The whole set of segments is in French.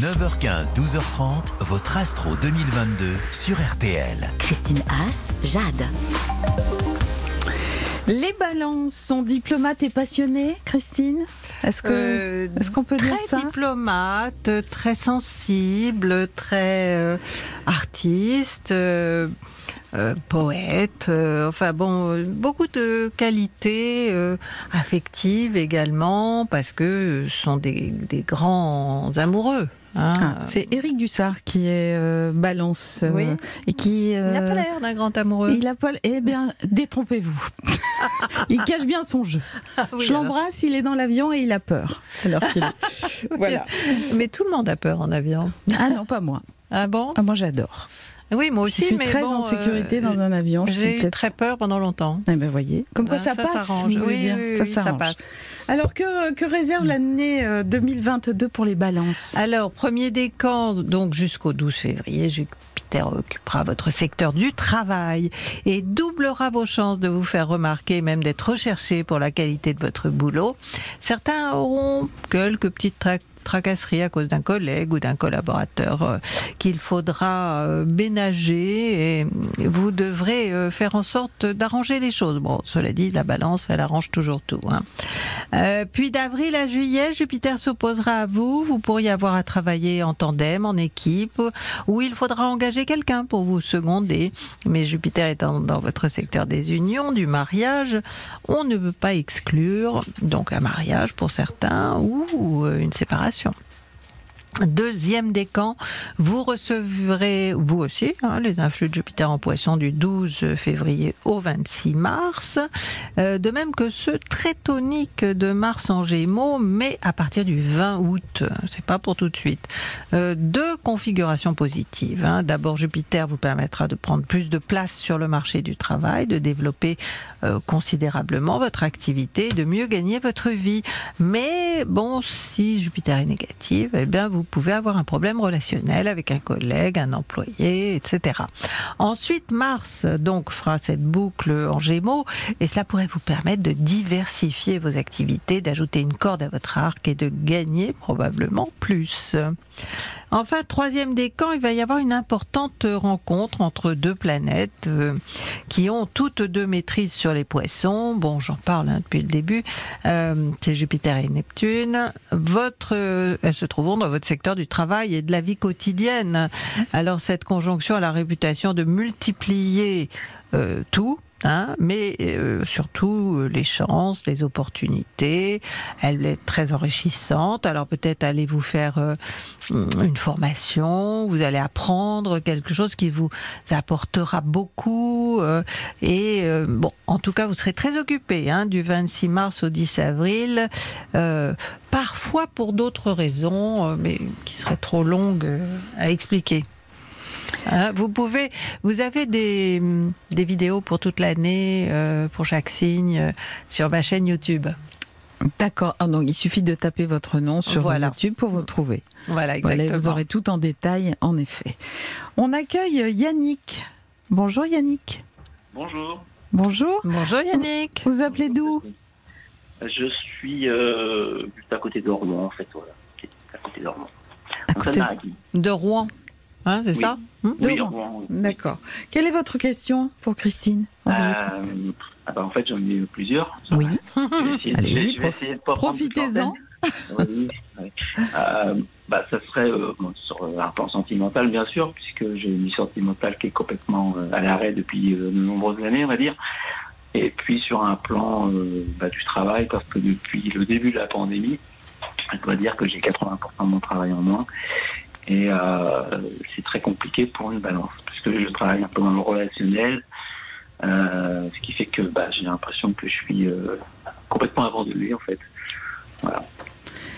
9h15, 12h30, votre Astro 2022 sur RTL. Christine Haas, Jade. Les balances sont diplomates et passionnés, Christine? Est-ce que Euh, est-ce qu'on peut dire très ça? diplomate, très sensible, très euh, artiste, euh, euh, poète. euh, enfin bon, beaucoup de qualités euh, affectives également, parce que ce sont des, des grands amoureux. Hein. Ah, C'est Éric Dussard qui est euh, balance euh, et qui. Il n'a euh, pas l'air d'un grand amoureux. il a pas. Eh bien, détrompez-vous. il cache bien son jeu. Ah oui, Je l'embrasse, il est dans l'avion et il a peur. Alors qu'il est. voilà. Mais tout le monde a peur en avion. Ah non, pas moi. Ah bon? Ah, moi, j'adore. Oui, moi Je aussi, suis mais très bon, en sécurité euh, dans un avion. Je suis J'ai eu très peur pendant longtemps. Eh ben, voyez. Comme quoi Ben, ça, ça passe. s'arrange. Oui, ça s'arrange. passe. Alors que, que réserve l'année euh, 2022 pour les balances? Alors, premier décan, donc jusqu'au 12 février, Jupiter occupera votre secteur du travail et doublera vos chances de vous faire remarquer, même d'être recherché pour la qualité de votre boulot. Certains auront quelques petites tra- tracasseries à cause d'un collègue ou d'un collaborateur euh, qu'il faudra euh, ménager et vous devrez euh, faire en sorte d'arranger les choses. Bon, cela dit, la balance, elle arrange toujours tout. hein. Puis d'avril à juillet, Jupiter s'opposera à vous. Vous pourriez avoir à travailler en tandem, en équipe, ou il faudra engager quelqu'un pour vous seconder. Mais Jupiter étant dans votre secteur des unions, du mariage, on ne peut pas exclure donc un mariage pour certains ou une séparation génération. Deuxième décan, vous recevrez, vous aussi, hein, les influx de Jupiter en poisson du 12 février au 26 mars, Euh, de même que ceux très toniques de Mars en gémeaux, mais à partir du 20 août, c'est pas pour tout de suite. Euh, deux configurations positives. hein. D'abord, Jupiter vous permettra de prendre plus de place sur le marché du travail, de développer euh, considérablement votre activité, de mieux gagner votre vie. Mais bon, si Jupiter est négative, eh bien, vous pouvez avoir un problème relationnel avec un collègue, un employé, etc. Ensuite, Mars donc fera cette boucle en Gémeaux et cela pourrait vous permettre de diversifier vos activités, d'ajouter une corde à votre arc et de gagner probablement plus. Enfin, troisième décan, il va y avoir une importante rencontre entre deux planètes euh, qui ont toutes deux maîtrise sur les poissons. Bon, j'en parle hein, depuis le début. Euh, c'est Jupiter et Neptune. Votre, euh, elles se trouveront dans votre secteur du travail et de la vie quotidienne. Alors cette conjonction a la réputation de multiplier euh, tout. Hein, mais euh, surtout euh, les chances, les opportunités. Elle est très enrichissante. Alors peut-être allez-vous faire euh, une formation, vous allez apprendre quelque chose qui vous apportera beaucoup. et bon, en tout cas, vous serez très occupé hein, du 26 mars au 10 avril. parfois pour d'autres raisons, mais qui seraient trop longues à expliquer. Hein, vous pouvez, vous avez des, des vidéos pour toute l'année, euh, pour chaque signe, euh, sur ma chaîne YouTube. D'accord. Ah, donc il suffit de taper votre nom sur Voilà. YouTube pour vous trouver. Voilà, vous aurez tout en détail, en effet. On accueille Yannick. Bonjour Yannick. Bonjour. Bonjour. Bonjour Yannick. Vous appelez d'où? Je suis euh, juste à côté d'Ormont, en fait, voilà. À côté d'Ormont. À côté de-. De Rouen, hein, c'est Oui. ça Hum Oui. D'accord. Quelle est votre question pour Christine écoute. Euh, ah bah, en fait, j'en ai eu plusieurs. Oui. Allez-y, Profitez-en. l'antenne. Oui, oui. Euh, bah, ça serait euh, sur un plan sentimental, bien sûr, puisque j'ai une vie sentimentale qui est complètement euh, à l'arrêt depuis de nombreuses années, on va dire. Et puis sur un plan bah, du travail, parce que depuis le début de la pandémie, je dois dire que j'ai 80% de mon travail en moins. Et euh, c'est très compliqué pour une balance, puisque je travaille un peu dans le relationnel, euh, ce qui fait que bah, j'ai l'impression que je suis euh, complètement abandonné, en fait. Voilà.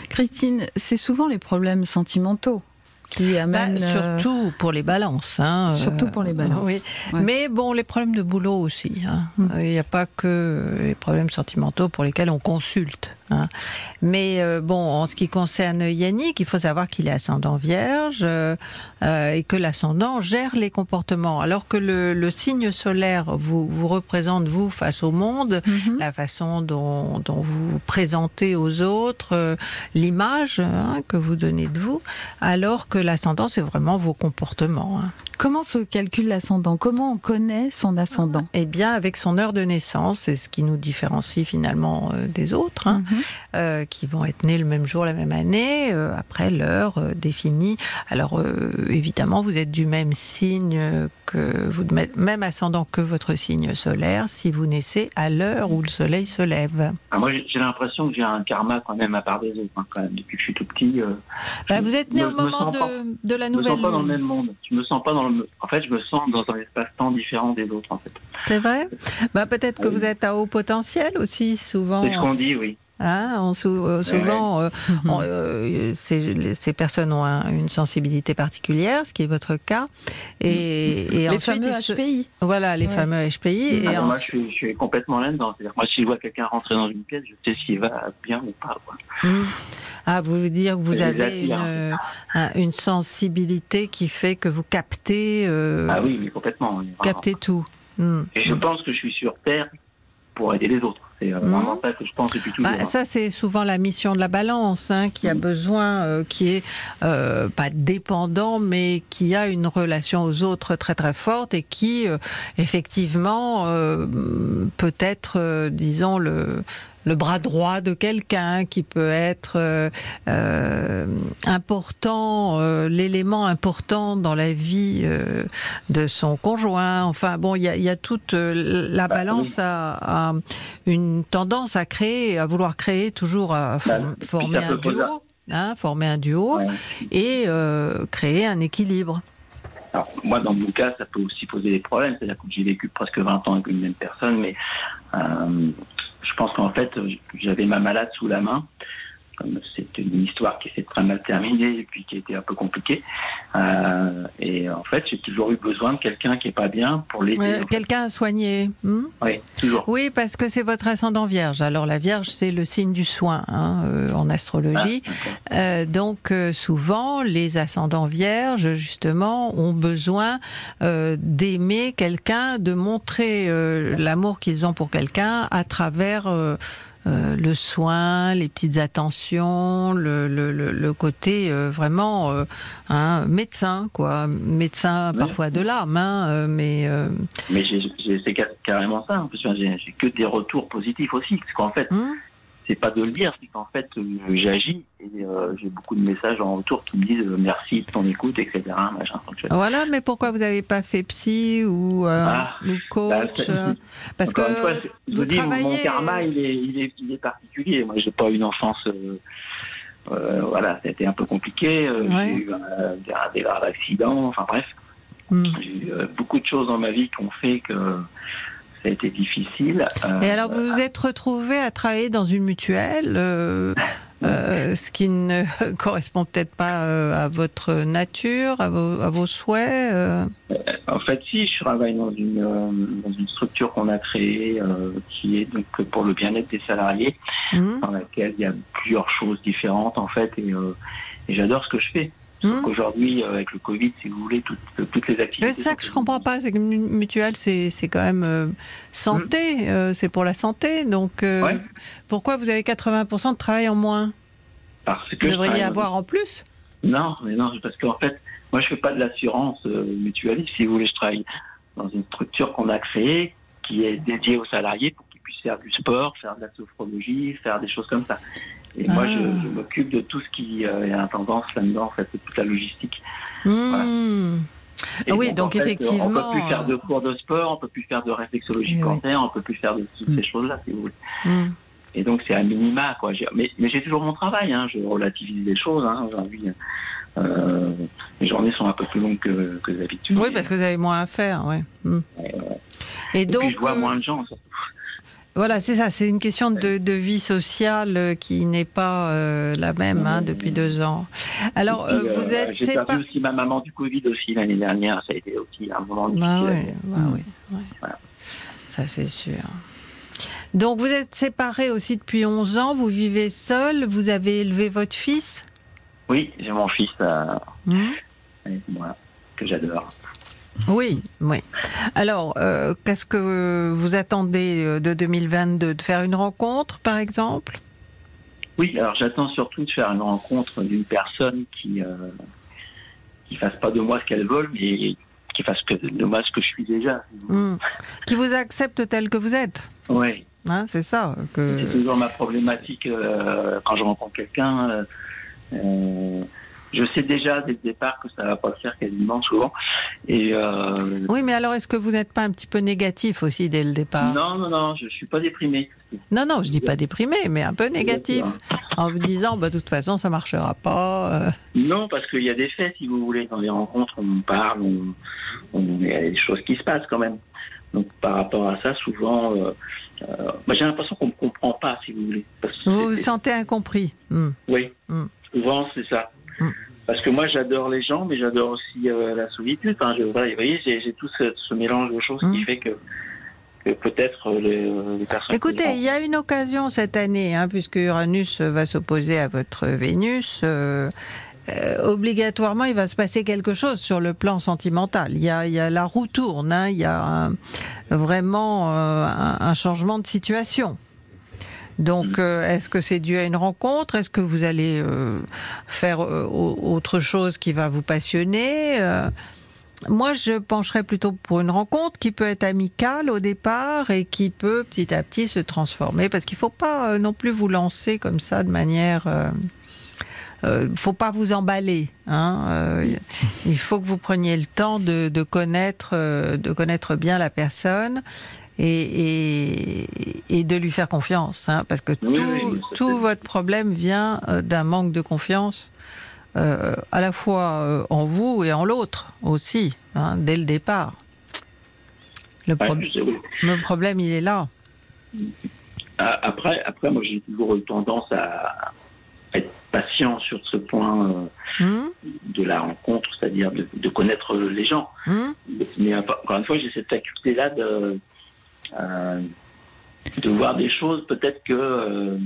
Christine, c'est souvent les problèmes sentimentaux qui Bah, amènent. euh, surtout pour les balances. Hein, surtout pour les balances. oui. Ouais. Mais bon, les problèmes de boulot aussi. hein. Mm. Il n'y a pas que les problèmes sentimentaux pour lesquels on consulte. Hein. Mais euh, bon, en ce qui concerne Yannick, il faut savoir qu'il est ascendant vierge euh, euh, et que l'ascendant gère les comportements. Alors que le, le signe solaire vous, vous représente, vous, face au monde, Mhm. la façon dont, dont vous vous présentez aux autres, euh, l'image hein, que vous donnez de vous, alors que l'ascendant, c'est vraiment vos comportements. hein. Comment se calcule l'ascendant? Comment on connaît son ascendant? Eh bien, avec son heure de naissance, c'est ce qui nous différencie finalement euh, des autres, hein, Mhm. euh, qui vont être nés le même jour, la même année, euh, après l'heure euh, définie. Alors, euh, évidemment, vous êtes du même signe que vous, même ascendant que votre signe solaire, si vous naissez à l'heure où le soleil se lève. Ah, moi, j'ai l'impression que j'ai un karma quand même à part des autres. hein, quand même. Depuis que je suis tout petit, euh, Bah, je- vous êtes né au moment pas- de, la je me nouvelle sens pas dans le lune. même monde. Je me sens pas dans le. En fait, je me sens dans un espace-temps différent des autres. En fait, C'est vrai? Bah, Peut-être que Oui. vous êtes à haut potentiel aussi, souvent. c'est ce qu'on dit, oui. Hein, on sou- euh, souvent, euh, on- euh, ces, personnes ont un- une sensibilité particulière, ce qui est votre cas. Et, et Les ensuite, fameux HPI. voilà, les Ouais. fameux HPI. Ah, Et non, en- moi, je suis, je suis complètement là-dedans. Moi, si je vois quelqu'un rentrer dans une pièce, je sais s'il va bien ou pas. Quoi. Hmm. Ah, vous voulez dire que vous avez attire. une, un- une sensibilité qui fait que vous captez, euh, Ah oui, mais complètement. oui, captez tout. Hmm. Et je pense que je suis sur Terre pour aider les autres. C'est euh, Mhm. ça que je pense depuis toujours. Bah, ça, c'est souvent la mission de la balance, hein, qui a Mm. besoin, euh, qui est euh, pas dépendant, mais qui a une relation aux autres très très forte et qui, euh, effectivement, euh, peut être, disons, le le bras droit de quelqu'un qui peut être euh, euh, important, euh, l'élément important dans la vie euh, de son conjoint. Enfin bon, il y a, il y a toute la Bah, balance a, a une tendance à créer, à vouloir créer toujours, à Bah, puis former un duo, hein, former un duo Ouais. et créer un équilibre. Alors, moi, dans mon cas, ça peut aussi poser des problèmes. C'est-à-dire que j'ai vécu presque 20 ans avec une même personne, mais euh, je pense qu'en fait, j'avais ma malade sous la main. Histoire qui s'est très mal terminée et puis qui été un peu compliquée. Euh, et en fait, j'ai toujours eu besoin de quelqu'un qui est pas bien pour l'aider. Ouais. Quelqu'un à soigner. hmm Oui, toujours. Oui, parce que c'est votre ascendant vierge. Alors la vierge, c'est le signe du soin hein, euh, en astrologie. Ah. Euh, donc souvent, les ascendants vierges, justement, ont besoin d'aimer quelqu'un, de montrer l'amour qu'ils ont pour quelqu'un à travers euh, le soin, les petites attentions, le, le, le, le côté euh, vraiment euh, hein, médecin, quoi. Médecin parfois de l'âme, hein, mais... Mais c'est ca- carrément ça. En plus, j'ai que des retours positifs aussi. Parce qu'en fait, hmm c'est pas de le dire, c'est qu'en fait, euh, j'agis et euh, j'ai beaucoup de messages en retour qui me disent euh, merci de ton écoute, etc. Machin, Voilà, mais pourquoi vous n'avez pas fait psy ou, euh, Ah, ou coach bah, Parce que fois, vous mon karma, il est, il est, il est particulier. Moi, j'ai pas eu une enfance. euh, voilà, ça a été un peu compliqué. Ouais. J'ai eu euh, des, graves accidents. Enfin bref, Hmm. j'ai eu beaucoup de choses dans ma vie qui ont fait que ça a été difficile. Euh, Et alors, vous vous êtes retrouvé à travailler dans une mutuelle, euh, euh, ce qui ne correspond peut-être pas euh, à votre nature, à vos, à vos souhaits. euh. En fait, si, je travaille dans une, euh, dans une structure qu'on a créée euh, qui est donc pour le bien-être des salariés, Hmm. dans laquelle il y a plusieurs choses différentes en fait, et, euh, et j'adore ce que je fais. Hmm. Aujourd'hui, euh, avec le Covid, si vous voulez, toutes, toutes les activités. C'est ça que je comprends pas, c'est que mutuelle, c'est quand même euh, santé, euh, c'est pour la santé. Donc, euh, Ouais. pourquoi vous avez 80% de travail en moins? Parce que Vous devriez travaille- avoir en plus? Non, mais non, parce qu'en fait, moi, je fais pas de l'assurance mutualiste. Si vous voulez, je travaille dans une structure qu'on a créée qui est dédiée aux salariés pour qu'ils puissent faire du sport, faire de la sophrologie, faire des choses comme ça. Et moi, Ah. je, je m'occupe de tout ce qui euh, est à tendance là-dedans, en fait, de toute la logistique. Hmm. Et Ah oui, donc fait, effectivement, On peut plus faire de euh, cours de sport, on peut plus faire de réflexologie Eh oui. cancer, on peut plus faire de toutes ces choses-là, si vous voulez. Hmm. Et donc, c'est un minima, quoi. Mais, mais j'ai toujours mon travail, hein. Je relativise les choses, hein. Aujourd'hui, euh, les journées sont un peu plus longues que, que d'habitude. Oui, parce que vous avez moins à faire, ouais. Hmm. Et Et donc, puis, je vois euh, moins de gens, surtout. Voilà, c'est ça, c'est une question de, de vie sociale euh, qui n'est pas euh, la même hein, depuis deux ans. Alors, puis, euh, vous êtes J'ai perdu aussi ma maman du Covid aussi l'année dernière. Ça a été aussi un moment difficile. oui, bah oui, ouais. Voilà. ça c'est sûr. Donc vous êtes séparés aussi depuis 11 ans, vous vivez seul, vous avez élevé votre fils? Oui, j'ai mon fils euh, avec moi, que j'adore. Oui, oui. Alors, euh, qu'est-ce que vous attendez euh, de 2022 De faire une rencontre, par exemple? Oui, alors j'attends surtout de faire une rencontre d'une personne qui euh, qui fasse pas de moi ce qu'elle veut, mais qui fasse que de moi ce que je suis déjà. Hmm. Qui vous accepte tel que vous êtes Oui, Hein, C'est ça que... c'est toujours ma problématique euh, quand je rencontre quelqu'un. euh, je sais déjà dès le départ que ça va pas le faire quasiment souvent. Et euh, Oui, mais alors est-ce que vous n'êtes pas un petit peu négatif aussi dès le départ? Non, non, non, je suis pas déprimé. non, non, je dis pas déprimé, mais un peu négatif, en vous disant, bah, de toute façon, ça marchera pas. euh. Non, parce qu'il y a des faits, si vous voulez. Dans les rencontres, on parle, on, il y a des choses qui se passent quand même. Donc, par rapport à ça, souvent, euh, bah, j'ai l'impression qu'on ne me comprend pas, si vous voulez. Parce que Vous vous sentez incompris. Hmm. Oui, Mm. souvent, c'est ça. Parce que moi, j'adore les gens, mais j'adore aussi euh, la solitude. Enfin, je, voilà, vous voyez, j'ai j'ai tout ce, ce mélange de choses qui Mm. fait que, que peut-être euh, les, les personnes... Écoutez, il y a une occasion cette année, hein, puisque Uranus va s'opposer à votre Vénus. euh, euh, obligatoirement, il va se passer quelque chose sur le plan sentimental. Il y a, il y a la roue tourne, hein, il y a un- vraiment euh, un, un changement de situation. Donc, euh, est-ce que c'est dû à une rencontre? Est-ce que vous allez euh, faire euh, au- autre chose qui va vous passionner? Moi, je pencherais plutôt pour une rencontre qui peut être amicale au départ et qui peut petit à petit se transformer. Parce qu'il ne faut pas non plus vous lancer comme ça de manière. euh, euh, faut pas vous emballer. Hein, euh, il faut que vous preniez le temps de, de connaître, euh, de connaître bien la personne et, et, et de lui faire confiance. Hein, parce que Oui, tout, oui, votre problème vient euh, d'un manque de confiance euh, à la fois euh, en vous et en l'autre aussi, hein, dès le départ. Le, pro- oui. le problème, il est là. Ah, Après, après, moi, j'ai toujours eu tendance à être patient sur ce point euh, Hum, de la rencontre, c'est-à-dire de, de connaître les gens. hum. Mais encore une fois, j'ai cette faculté-là de, euh, de voir des choses, peut-être que... euh,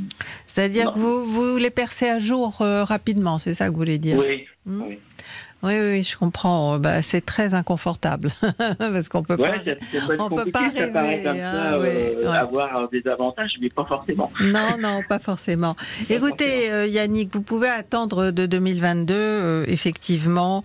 C'est-à-dire que vous, vous les percez à jour euh, rapidement, c'est ça que vous voulez dire oui, Hum. oui. Oui, oui, je comprends. Bah, c'est très inconfortable parce qu'on peut Ouais, pas. on peut pas rêver, hein, ça, oui, euh, ouais. avoir des avantages, mais pas forcément. Non, non, pas forcément. Écoutez, euh, Yannick, vous pouvez attendre de 2022, euh, effectivement,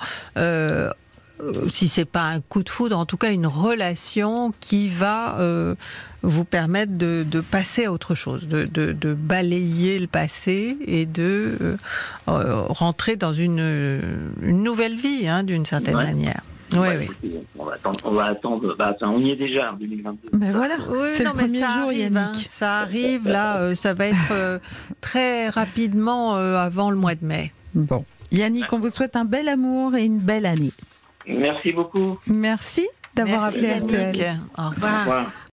si c'est pas un coup de foudre, en tout cas une relation qui va euh, vous permettre de, de passer à autre chose, de, de, de balayer le passé et de euh, euh, rentrer dans une, une nouvelle vie, hein, d'une certaine Ouais. manière. Oui, Ouais, oui. On va attendre. On va attendre bah, on y est déjà en 2022. Ben voilà, Oui, c'est non, le mais premier ça jour, arrive, Yannick. hein, ça arrive, là, euh, ça va être euh, très rapidement euh, avant le mois de mai. Bon. Yannick, on vous souhaite un bel amour et une belle année. Merci beaucoup. Merci d'avoir appelé. Yannick. Au Au revoir. revoir.